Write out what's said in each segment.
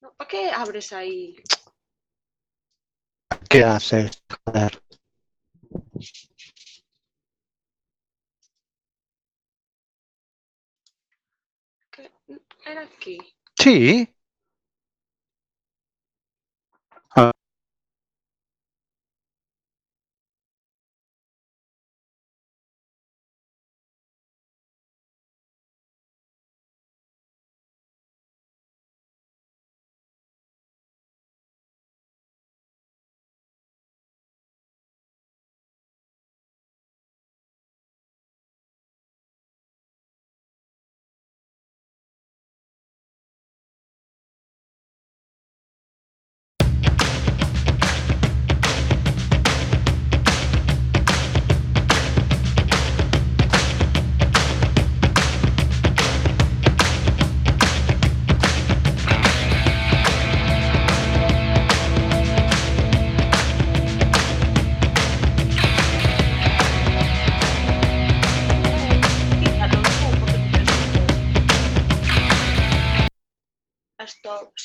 No, ¿Para qué abres ahí? ¿Qué haces? Joder. ¿Qué? Era aquí. Sí.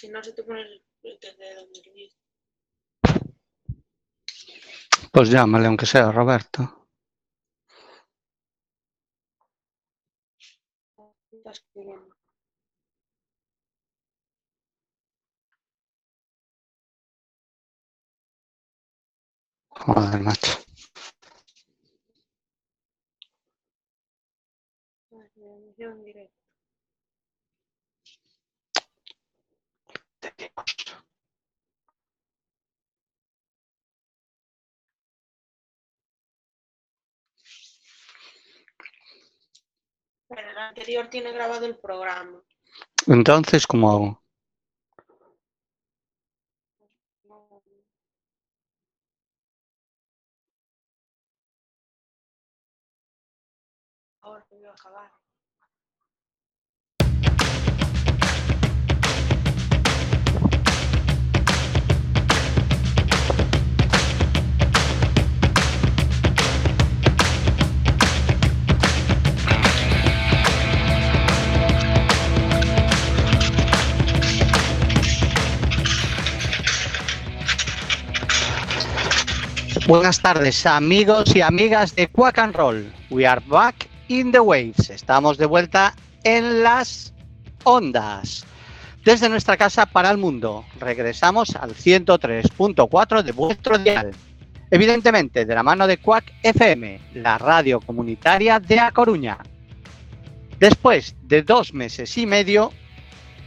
Si no se te pone desde donde dices. Pues llámale, aunque sea Roberto. Joder, macho. Ay, me anunció en directo. Pero el anterior tiene grabado el programa. Entonces, ¿cómo hago? Ahora voy a acabar. Buenas tardes, amigos y amigas de Quack and Roll. We are back in the waves. Estamos de vuelta en las ondas. Desde nuestra casa para el mundo. Regresamos al 103.4 de vuestro dial. Evidentemente, de la mano de Quack FM, la radio comunitaria de A Coruña. Después de dos meses y medio,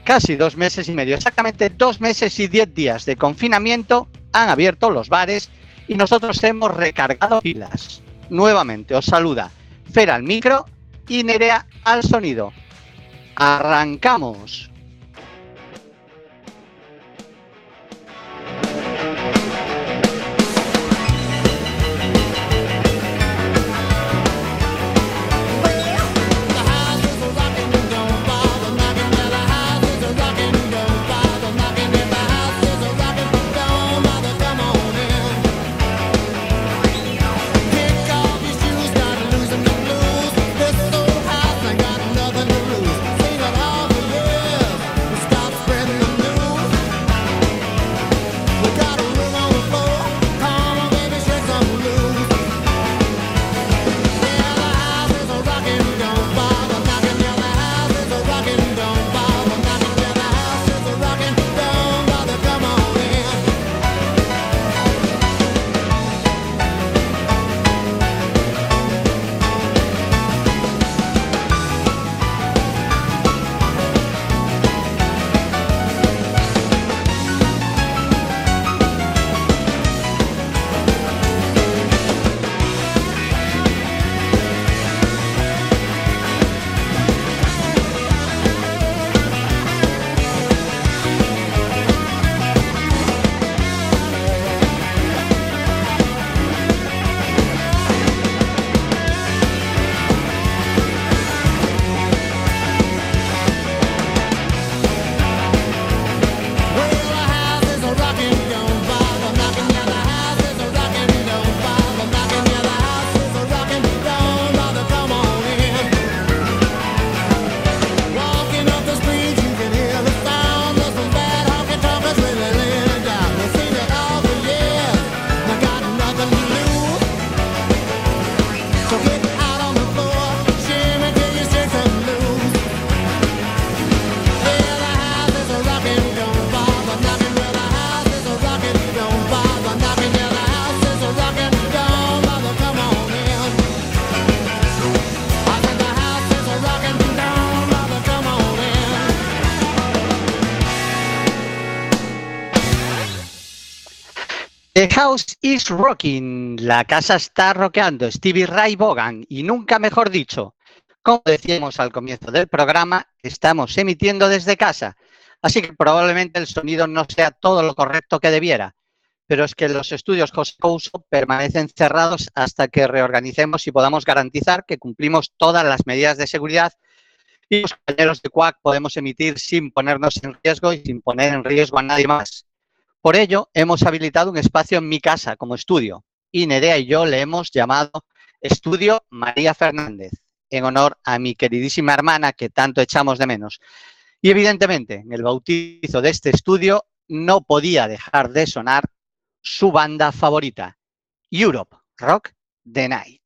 casi dos meses y medio, exactamente dos meses y diez días de confinamiento, han abierto los bares y nosotros hemos recargado pilas. Nuevamente os saluda Fer al micro y Nerea al sonido. Arrancamos. She's Rocking, la casa está rockeando, Stevie Ray Vaughan y nunca mejor dicho. Como decíamos al comienzo del programa, estamos emitiendo desde casa, así que probablemente el sonido no sea todo lo correcto que debiera, pero es que los estudios José permanecen cerrados hasta que reorganicemos y podamos garantizar que cumplimos todas las medidas de seguridad y los compañeros de CUAC podemos emitir sin ponernos en riesgo y sin poner en riesgo a nadie más. Por ello, hemos habilitado un espacio en mi casa como estudio y Nerea y yo le hemos llamado Estudio María Fernández, en honor a mi queridísima hermana que tanto echamos de menos. Y evidentemente, en el bautizo de este estudio no podía dejar de sonar su banda favorita, Europe Rock the Night.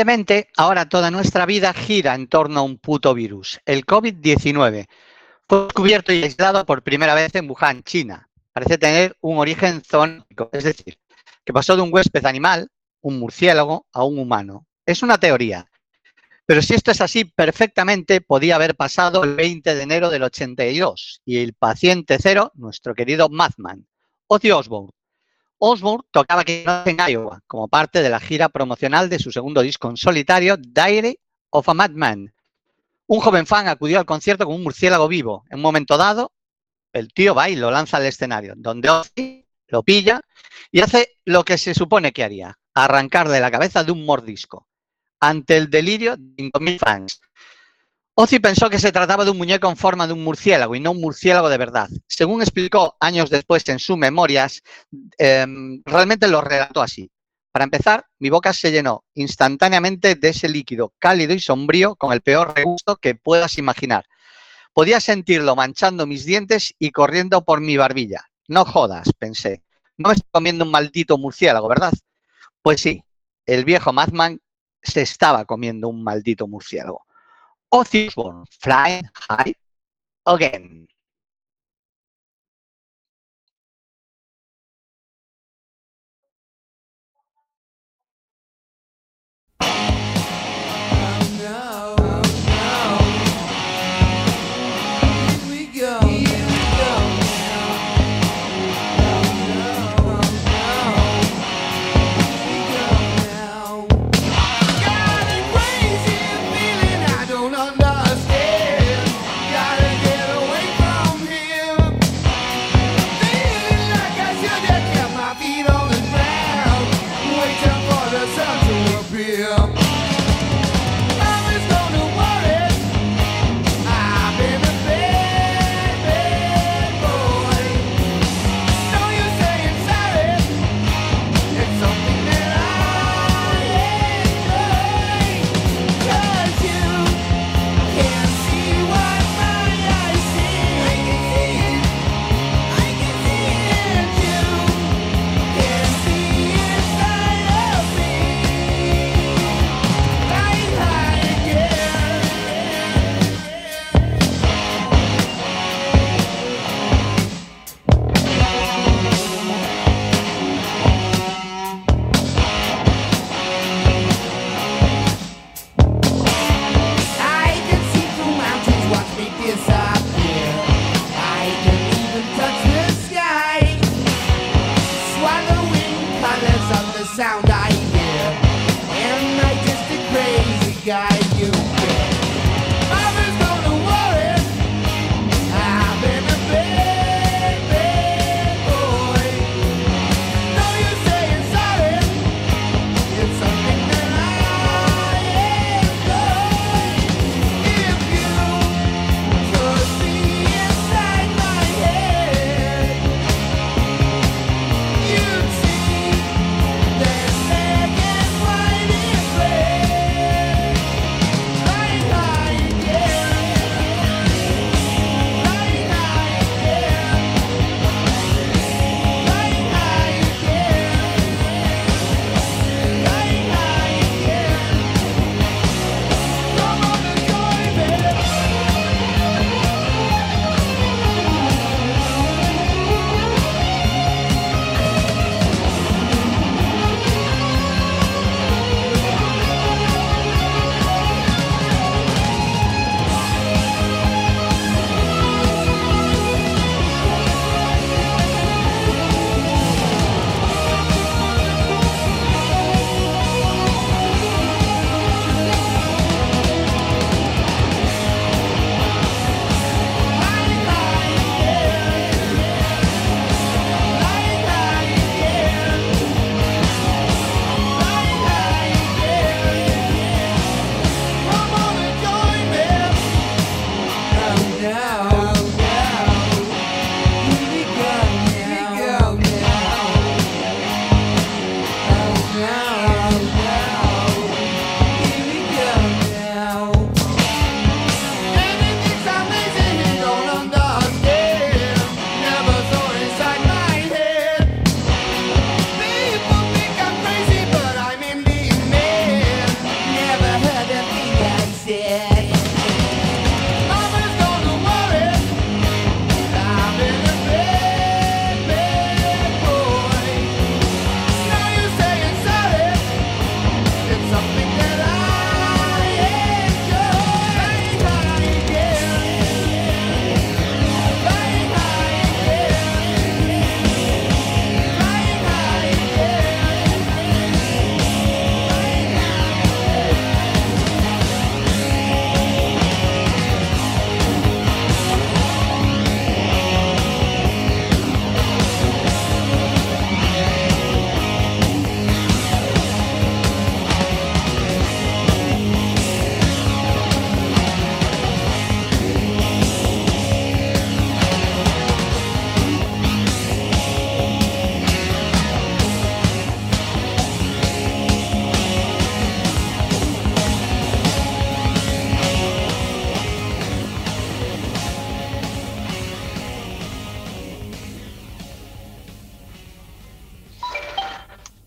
Evidentemente, ahora toda nuestra vida gira en torno a un puto virus, el COVID-19. Fue descubierto y aislado por primera vez en Wuhan, China. Parece tener un origen zoonótico, es decir, que pasó de un huésped animal, un murciélago, a un humano. Es una teoría. Pero si esto es así, perfectamente podía haber pasado el 20 de enero del 82 y el paciente cero, nuestro querido Madman, Ozzy Osbourne, Osbourne tocaba aquí en Iowa como parte de la gira promocional de su segundo disco en solitario, Diary of a Madman. Un joven fan acudió al concierto con un murciélago vivo. En un momento dado, el tío va y lo lanza al escenario, donde Ozzy lo pilla y hace lo que se supone que haría, arrancarle la cabeza de un mordisco, ante el delirio de 5.000 fans. Ozzy pensó que se trataba de un muñeco en forma de un murciélago y no un murciélago de verdad. Según explicó años después en sus memorias, eh, realmente lo relató así. Para empezar, mi boca se llenó instantáneamente de ese líquido cálido y sombrío con el peor regusto que puedas imaginar. Podía sentirlo manchando mis dientes y corriendo por mi barbilla. No jodas, pensé. No me estoy comiendo un maldito murciélago, ¿verdad? Pues sí, el viejo Madman se estaba comiendo un maldito murciélago. Osbourne, Flying High Again.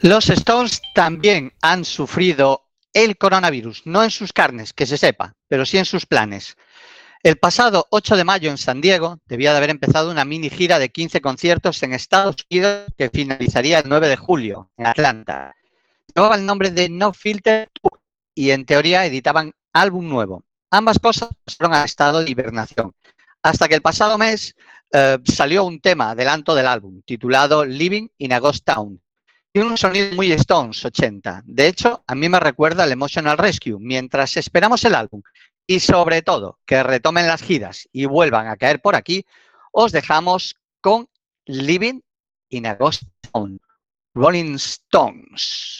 Los Stones también han sufrido el coronavirus, no en sus carnes, que se sepa, pero sí en sus planes. El pasado 8 de mayo en San Diego debía de haber empezado una mini gira de 15 conciertos en Estados Unidos que finalizaría el 9 de julio en Atlanta. Llevaba el nombre de No Filter Tour y en teoría editaban álbum nuevo. Ambas cosas pasaron a estado de hibernación. Hasta que el pasado mes eh, salió un tema, adelanto del álbum, titulado Living in a Ghost Town. Tiene un sonido muy Stones 80. De hecho, a mí me recuerda al Emotional Rescue. Mientras esperamos el álbum y sobre todo que retomen las giras y vuelvan a caer por aquí, os dejamos con Living in a Ghost Town. Rolling Stones.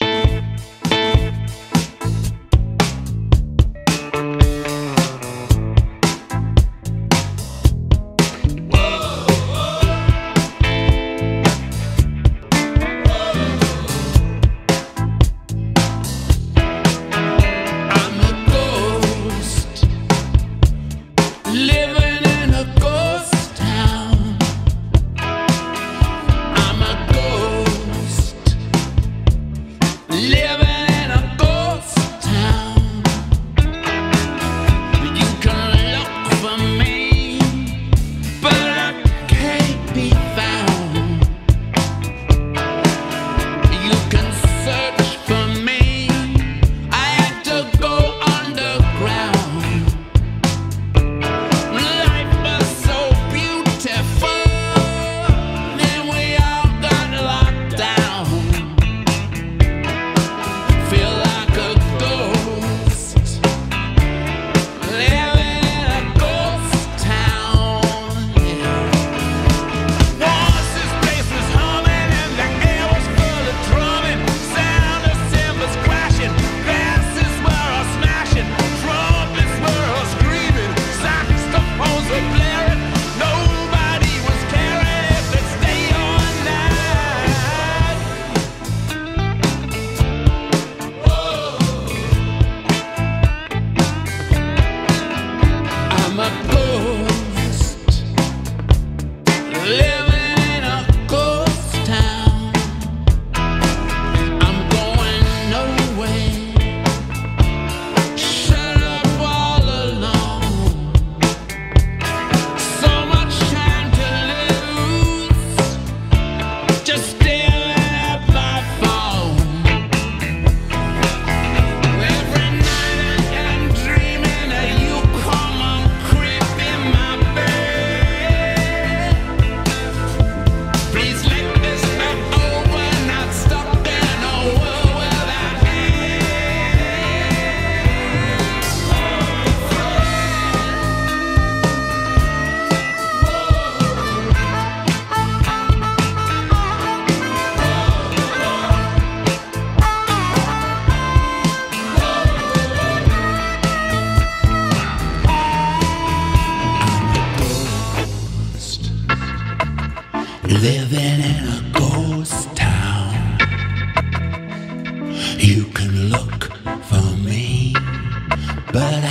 But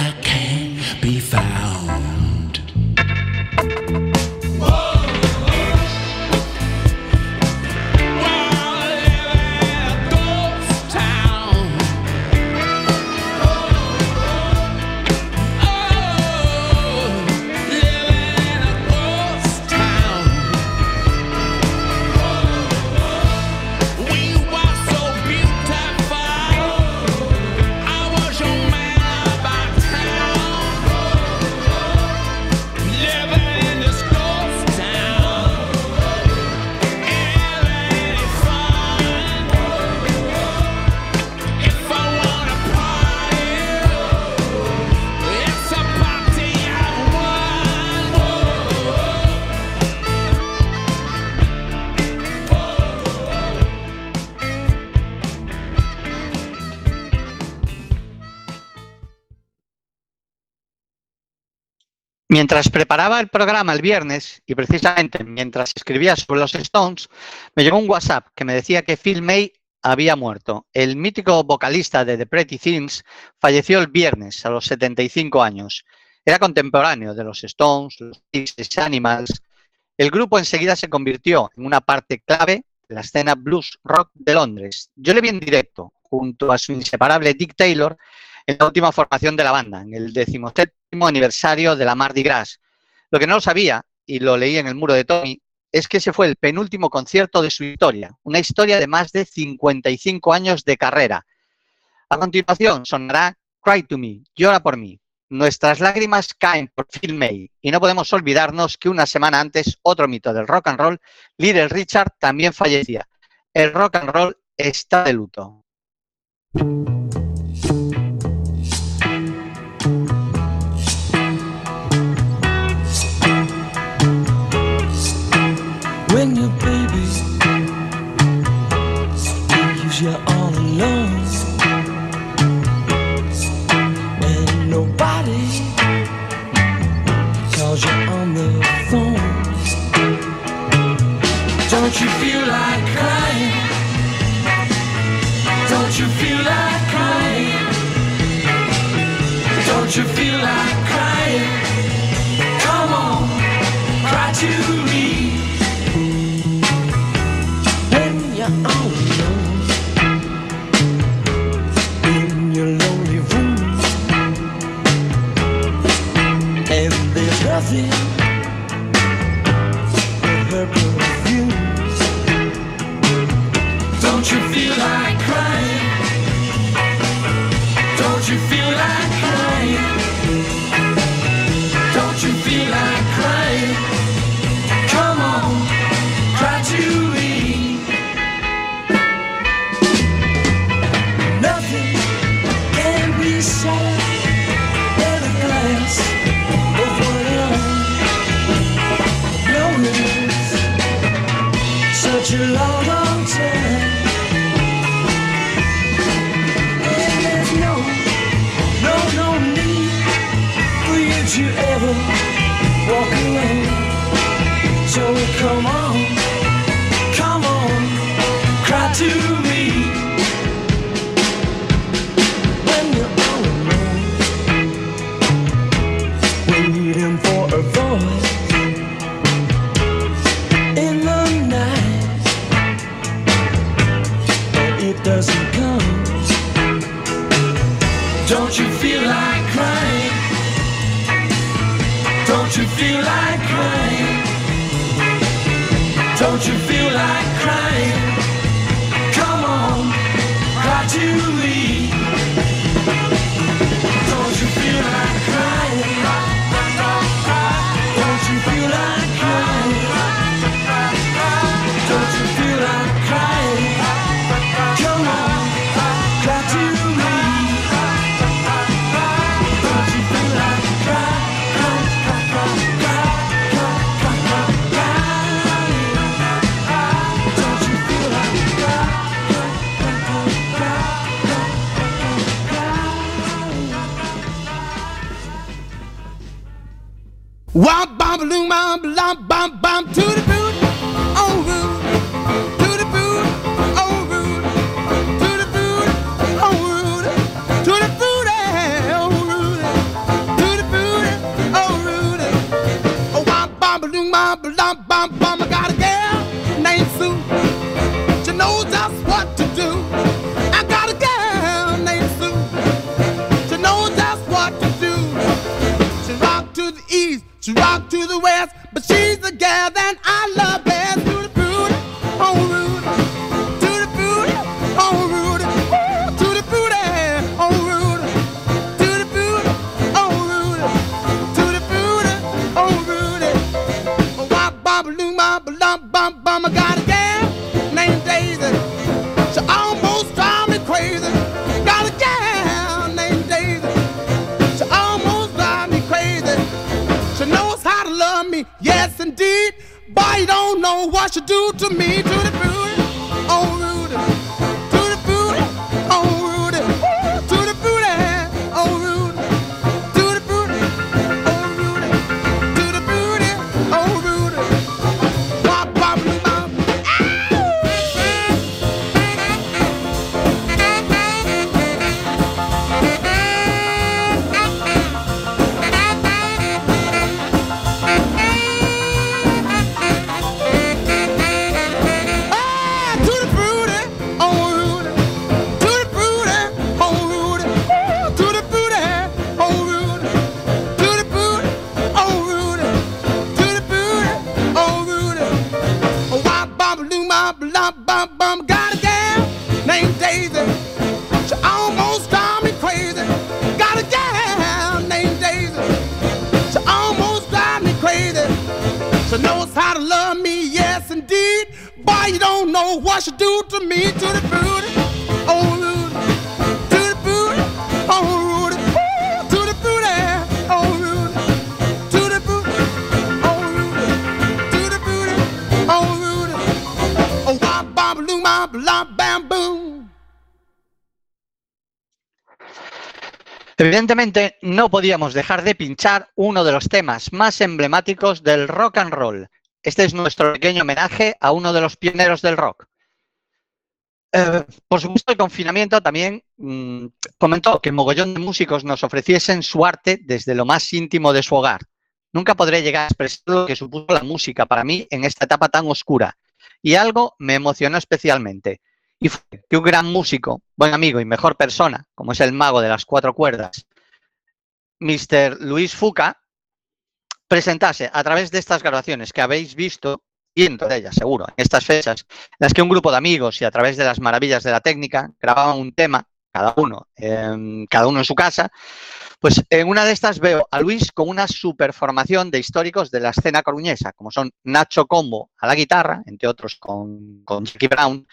Mientras preparaba el programa el viernes, y precisamente mientras escribía sobre los Stones, me llegó un WhatsApp que me decía que Phil May había muerto. El mítico vocalista de The Pretty Things falleció el viernes a los 75 años. Era contemporáneo de los Stones, los Six Animals. El grupo enseguida se convirtió en una parte clave de la escena blues rock de Londres. Yo le vi en directo, junto a su inseparable Dick Taylor, en la última formación de la banda, en el decimoséptimo aniversario de la Mardi Gras. Lo que no lo sabía, y lo leí en el muro de Tommy, es que ese fue el penúltimo concierto de su historia, una historia de más de 55 años de carrera. A continuación sonará Cry to Me, llora por mí. Nuestras lágrimas caen por Phil May y no podemos olvidarnos que una semana antes otro mito del rock and roll, Little Richard, también fallecía. El rock and roll está de luto. you. she's the girl that I love. know what you do to me, to the blues. Evidentemente, no podíamos dejar de pinchar uno de los temas más emblemáticos del rock and roll. Este es nuestro pequeño homenaje a uno de los pioneros del rock. Eh, por supuesto, el confinamiento también mm, comentó que mogollón de músicos nos ofreciesen su arte desde lo más íntimo de su hogar. Nunca podré llegar a expresar lo que supuso la música para mí en esta etapa tan oscura. Y algo me emocionó especialmente. Y fue que un gran músico, buen amigo y mejor persona, como es el mago de las cuatro cuerdas, Mr. Luis Fuca, presentase a través de estas grabaciones que habéis visto, cientos de ellas seguro, en estas fechas, en las que un grupo de amigos y a través de las maravillas de la técnica grababan un tema, cada uno, em, cada uno en su casa, pues en una de estas veo a Luis con una superformación de históricos de la escena coruñesa, como son Nacho Combo a la guitarra, entre otros con, con Jackie Brown,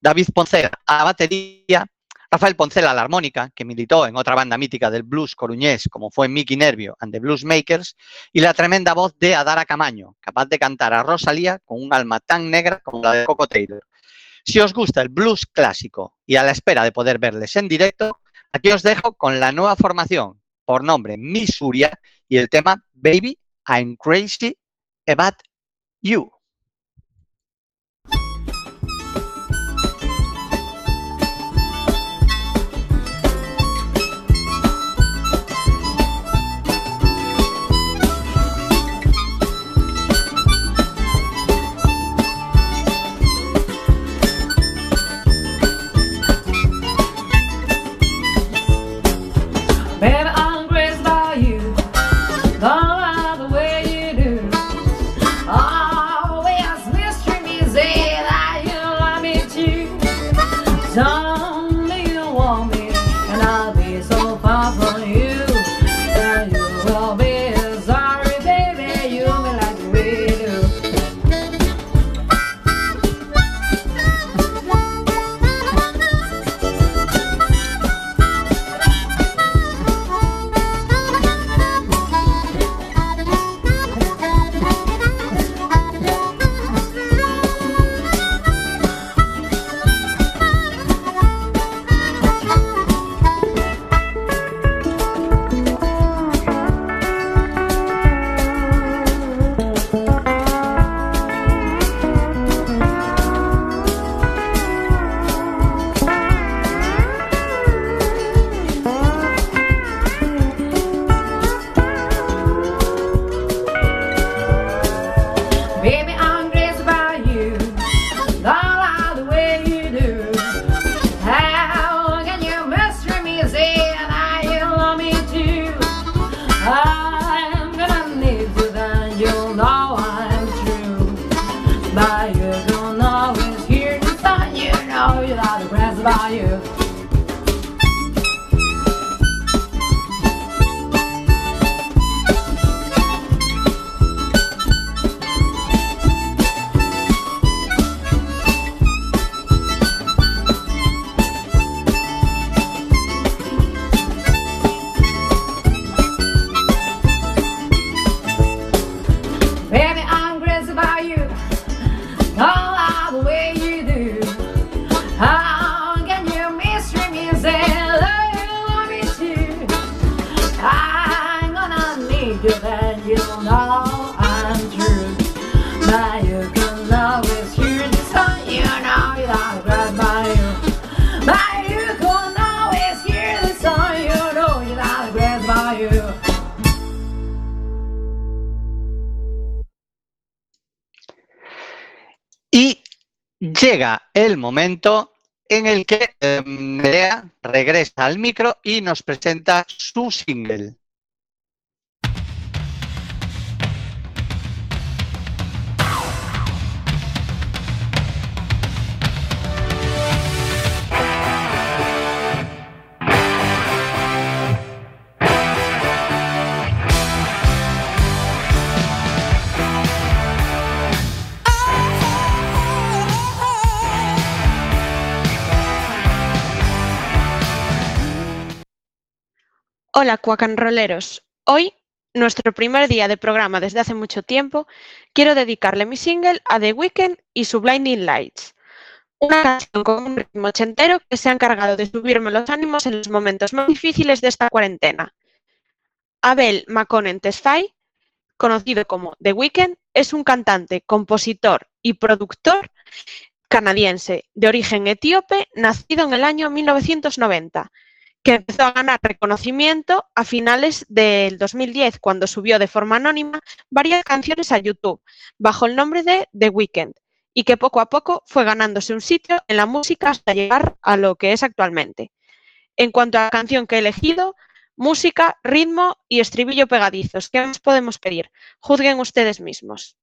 David Poncela a la batería, Rafael Poncela a la armónica, que militó en otra banda mítica del blues coruñés, como fue Mickey Nervio and the Blues Makers, y la tremenda voz de Adara Camaño, capaz de cantar a Rosalía con un alma tan negra como la de Coco Taylor. Si os gusta el blues clásico y a la espera de poder verles en directo, aquí os dejo con la nueva formación por nombre Misuria y el tema Baby, I'm Crazy About You. El momento en el que eh, Nerea regresa al micro y nos presenta su single. Hola, cuacanroleros. Hoy, nuestro primer día de programa desde hace mucho tiempo, quiero dedicarle mi single a The Weeknd y su Blinding Lights. Una canción con un ritmo ochentero que se ha encargado de subirme los ánimos en los momentos más difíciles de esta cuarentena. Abel Maconen Tesfaye, conocido como The Weeknd, es un cantante, compositor y productor canadiense de origen etíope, nacido en el año 1990 que empezó a ganar reconocimiento a finales del 2010, cuando subió de forma anónima varias canciones a YouTube bajo el nombre de The Weeknd y que poco a poco fue ganándose un sitio en la música hasta llegar a lo que es actualmente. En cuanto a la canción que he elegido, música, ritmo y estribillo pegadizos. ¿Qué más podemos pedir? Juzguen ustedes mismos.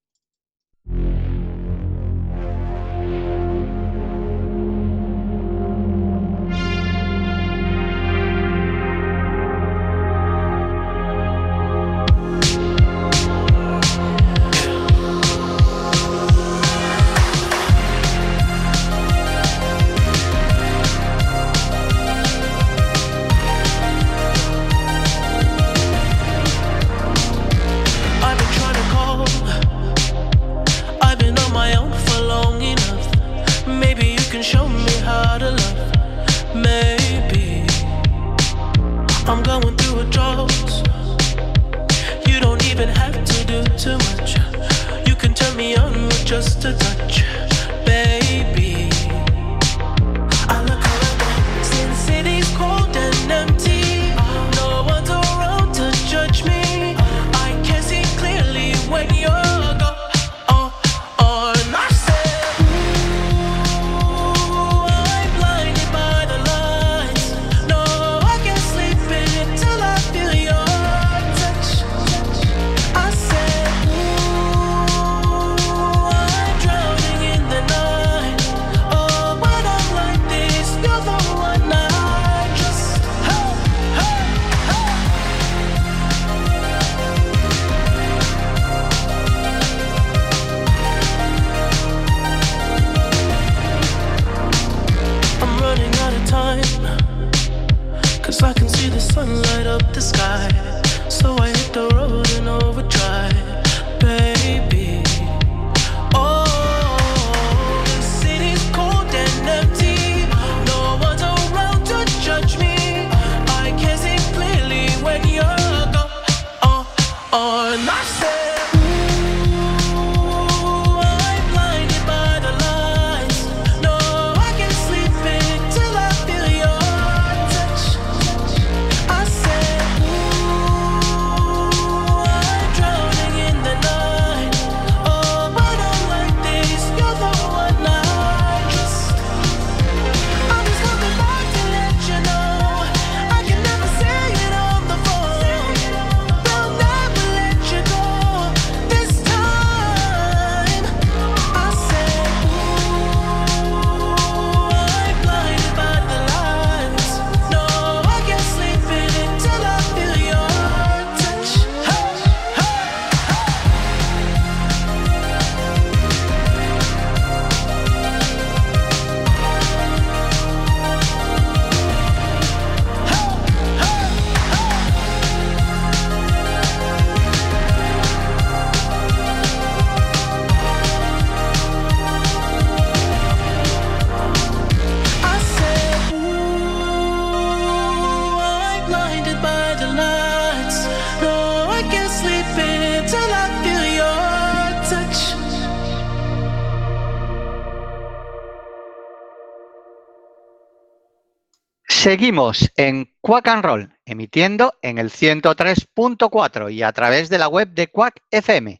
Seguimos en Quack and Roll, emitiendo en el 103.4 y a través de la web de Quack FM,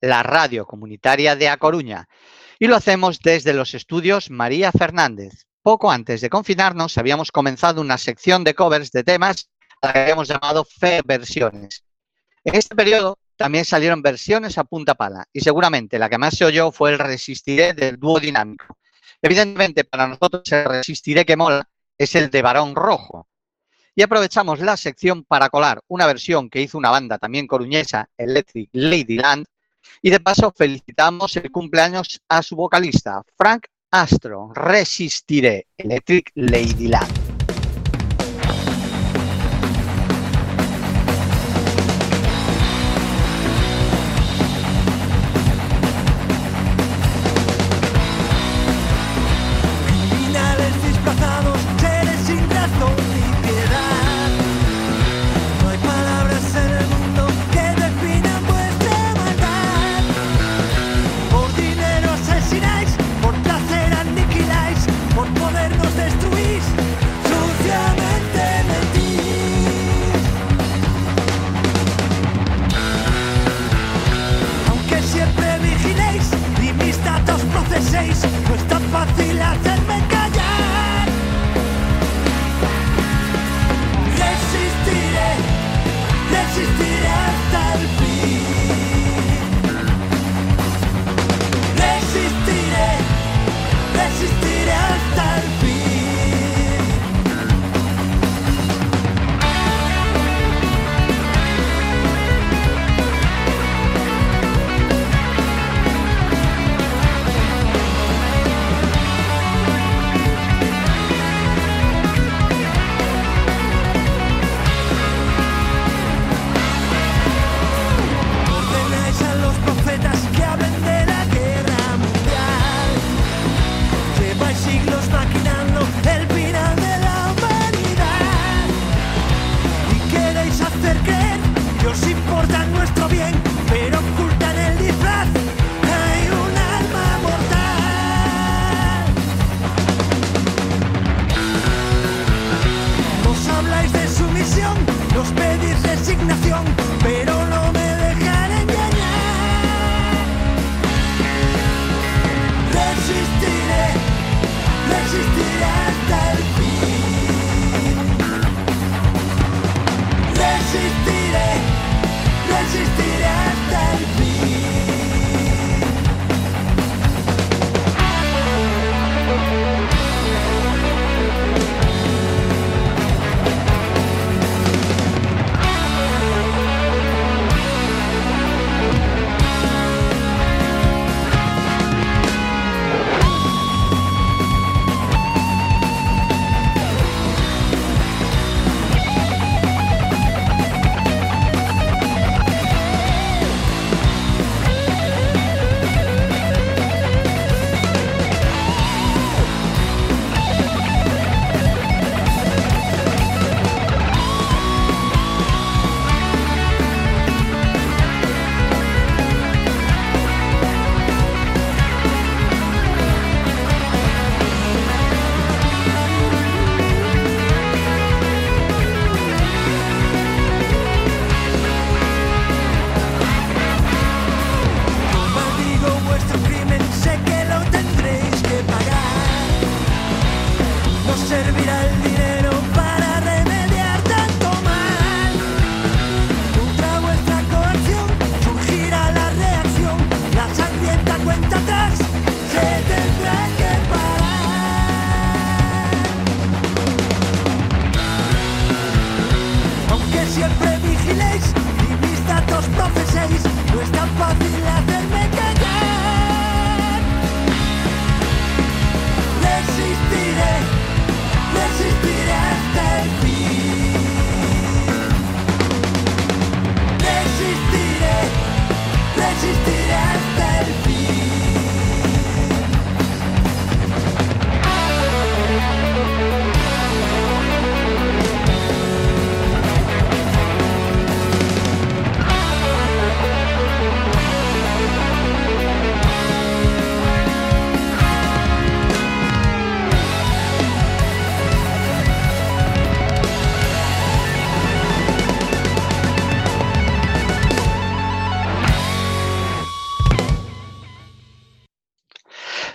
la radio comunitaria de A Coruña. Y lo hacemos desde los estudios María Fernández. Poco antes de confinarnos habíamos comenzado una sección de covers de temas a la que habíamos llamado Fe Versiones. En este periodo también salieron versiones a punta pala y seguramente la que más se oyó fue el Resistiré del dúo dinámico. Evidentemente para nosotros el Resistiré que mola es el de Barón Rojo. Y aprovechamos la sección para colar una versión que hizo una banda también coruñesa, Electric Ladyland, y de paso felicitamos el cumpleaños a su vocalista, Frank Astro, Resistiré, Electric Ladyland.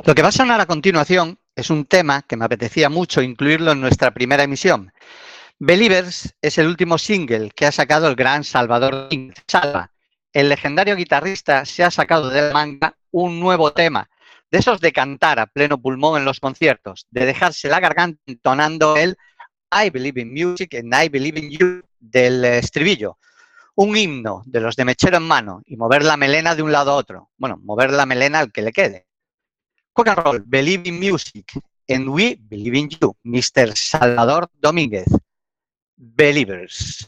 Lo que va a sonar a continuación es un tema que me apetecía mucho incluirlo en nuestra primera emisión. Believers es el último single que ha sacado el gran Salvador Salva. El legendario guitarrista se ha sacado de la manga un nuevo tema, de esos de cantar a pleno pulmón en los conciertos, de dejarse la garganta entonando el I Believe in Music and I Believe in You del eh, estribillo. Un himno de los de mechero en mano y mover la melena de un lado a otro. Bueno, mover la melena al que le quede. Rock and roll, Believe in Music and We Believe in You, Mr. Salvador Domínguez. Believers.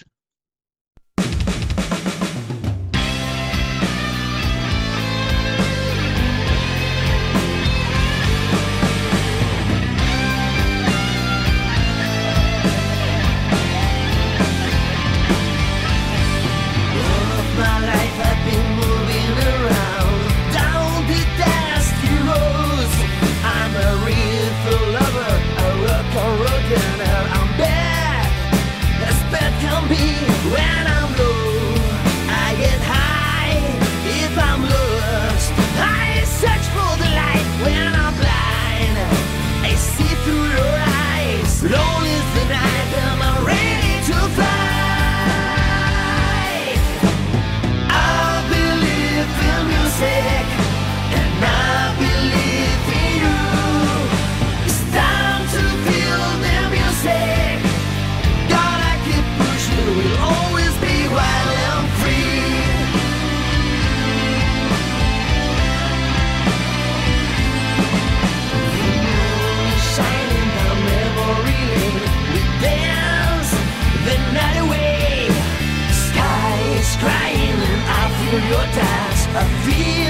I feel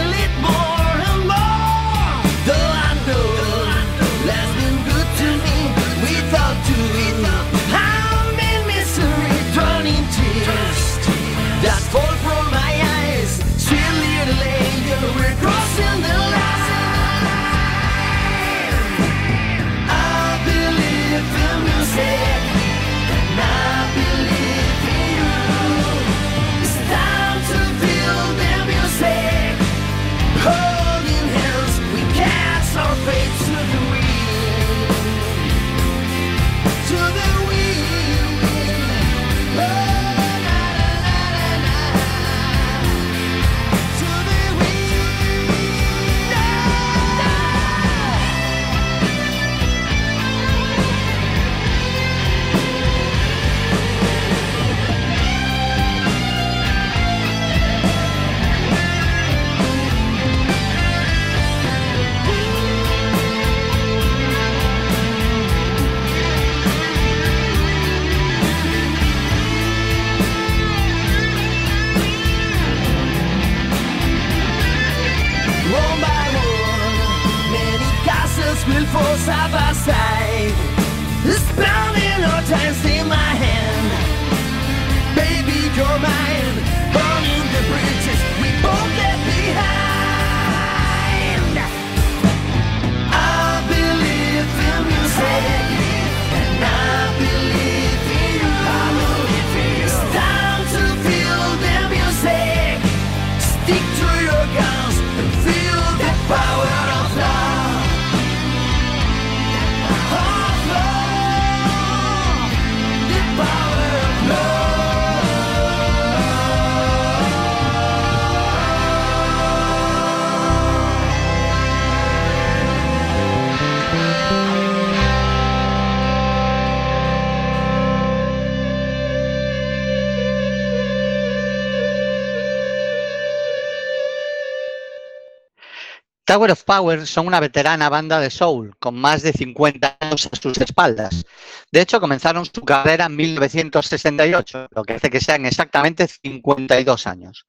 Tower of Power son una veterana banda de soul con más de 50 años a sus espaldas. De hecho, comenzaron su carrera en 1968, lo que hace que sean exactamente 52 años.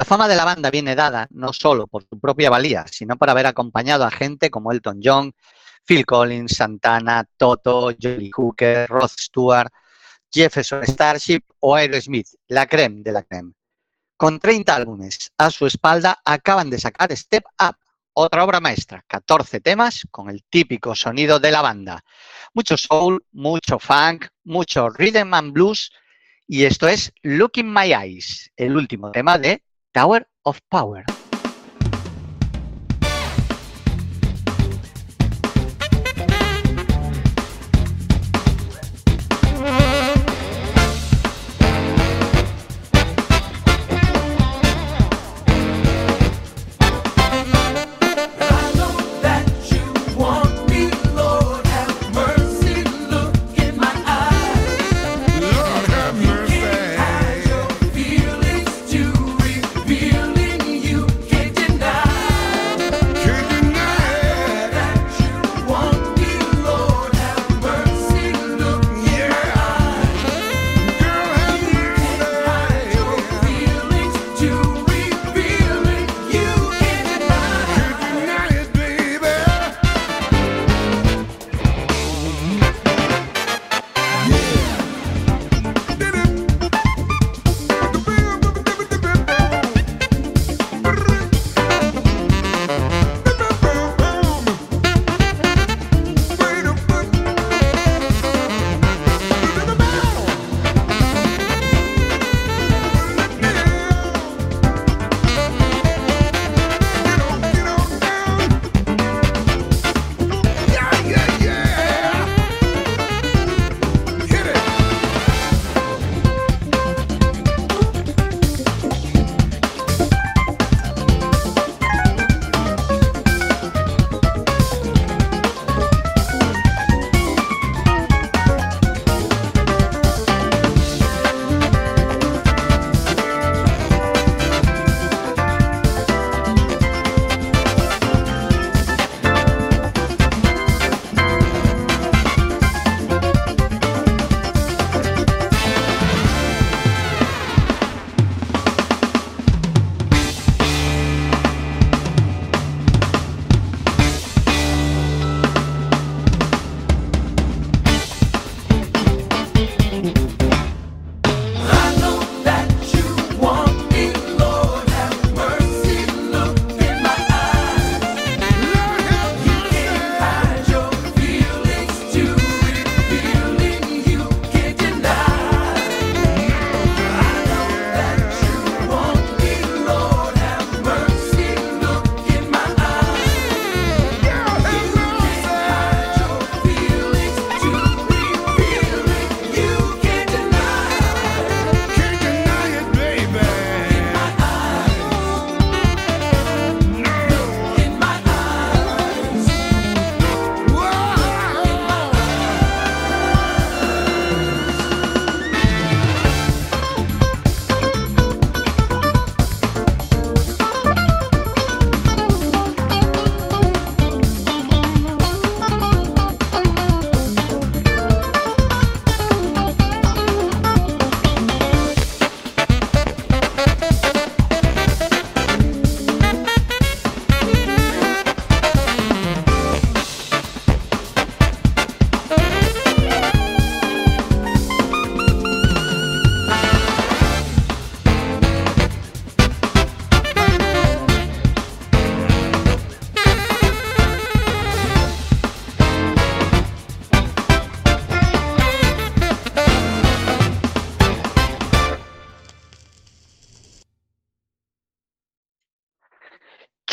La fama de la banda viene dada no solo por su propia valía, sino por haber acompañado a gente como Elton John, Phil Collins, Santana, Toto, Johnny Hooker, Rod Stewart, Jefferson Starship o Aerosmith, la creme de la creme. Con 30 álbumes a su espalda, acaban de sacar Step Up, otra obra maestra, 14 temas con el típico sonido de la banda. Mucho soul, mucho funk, mucho rhythm and blues. Y esto es Look in My Eyes, el último tema de Tower of Power.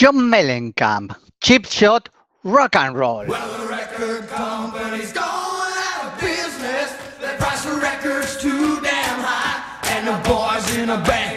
John Mellencamp, Chip Shot, Rock and Roll. The record company's gone out of business. They price the records too damn high. And the boys in band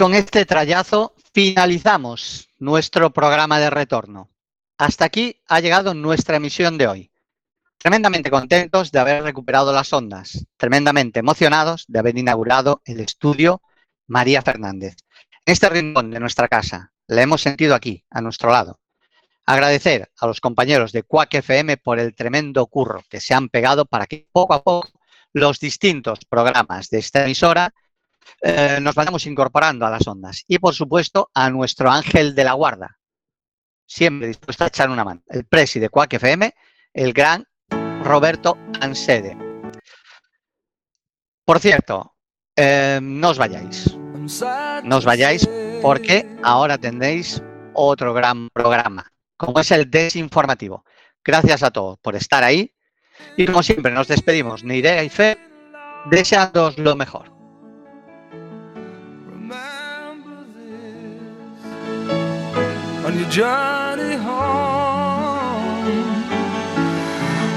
con este trayazo finalizamos nuestro programa de retorno. Hasta aquí ha llegado nuestra emisión de hoy. Tremendamente contentos de haber recuperado las ondas, tremendamente emocionados de haber inaugurado el estudio María Fernández. En este rincón de nuestra casa, la hemos sentido aquí, a nuestro lado. Agradecer a los compañeros de Quack FM por el tremendo curro que se han pegado para que poco a poco los distintos programas de esta emisora eh, nos vayamos incorporando a las ondas. Y por supuesto a nuestro ángel de la guarda, siempre dispuesto a echar una mano, el presi de Quack FM, el gran Roberto Ansede. Por cierto, eh, no os vayáis, no os vayáis porque ahora tendréis otro gran programa, como es el desinformativo. Gracias a todos por estar ahí y como siempre nos despedimos, Neidea y Fe, deseándoos lo mejor. journey home.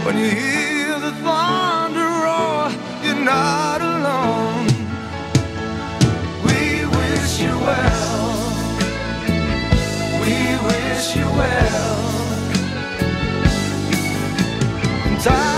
When you hear the thunder roar, you're not alone. We wish you well. We wish you well. Time